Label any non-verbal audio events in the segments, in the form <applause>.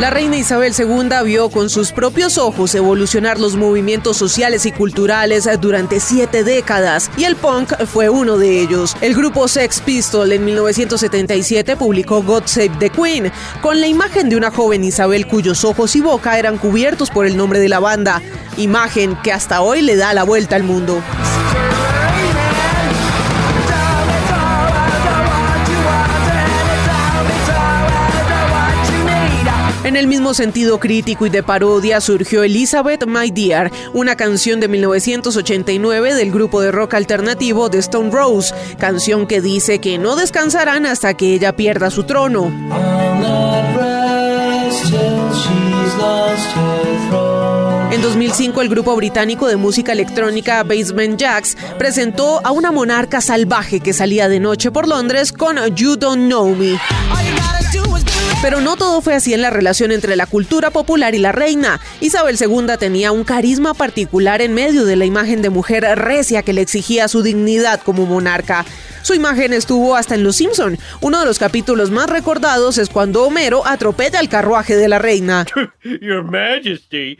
La reina Isabel II vio con sus propios ojos evolucionar los movimientos sociales y culturales durante siete décadas, y el punk fue uno de ellos. El grupo Sex Pistol en 1977 publicó God Save the Queen, con la imagen de una joven Isabel cuyos ojos y boca eran cubiertos por el nombre de la banda, imagen que hasta hoy le da la vuelta al mundo. En el mismo sentido crítico y de parodia surgió Elizabeth My Dear, una canción de 1989 del grupo de rock alternativo The Stone Rose, canción que dice que no descansarán hasta que ella pierda su trono. En 2005 el grupo británico de música electrónica Basement Jacks presentó a una monarca salvaje que salía de noche por Londres con You Don't Know Me. Pero no todo fue así en la relación entre la cultura popular y la reina. Isabel II tenía un carisma particular en medio de la imagen de mujer recia que le exigía su dignidad como monarca. Su imagen estuvo hasta en Los Simpson. Uno de los capítulos más recordados es cuando Homero atropella el carruaje de la reina. <laughs> Your Majesty.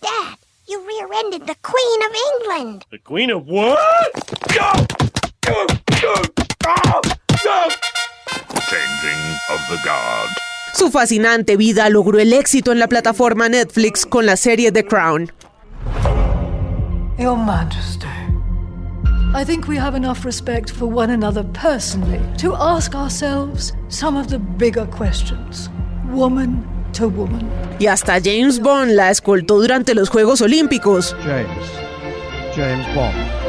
Dad, you rear-ended the Queen of England. The Queen of what? <laughs> Changing of the Guard. Su fascinante vida logró el éxito en la plataforma Netflix con la serie The Crown. Your Majesty, I think we have enough respect for one another personally to ask ourselves some of the bigger questions, woman to woman. Y hasta James Bond la escoltó durante los Juegos Olímpicos. James. James Bond.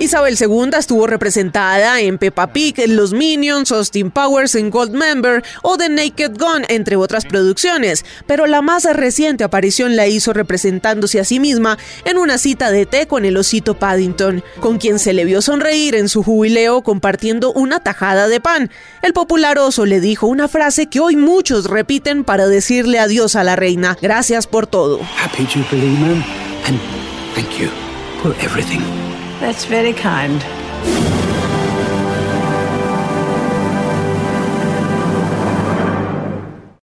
Isabel II estuvo representada en Peppa Pig, Los Minions, Austin Powers en Goldmember o The Naked Gun, entre otras producciones, pero la más reciente aparición la hizo representándose a sí misma en una cita de té con el osito Paddington, con quien se le vio sonreír en su jubileo compartiendo una tajada de pan. El popular oso le dijo una frase que hoy muchos repiten para decirle adiós a la reina. Gracias por todo. Happy Jubilee. And thank you for everything. That's very kind.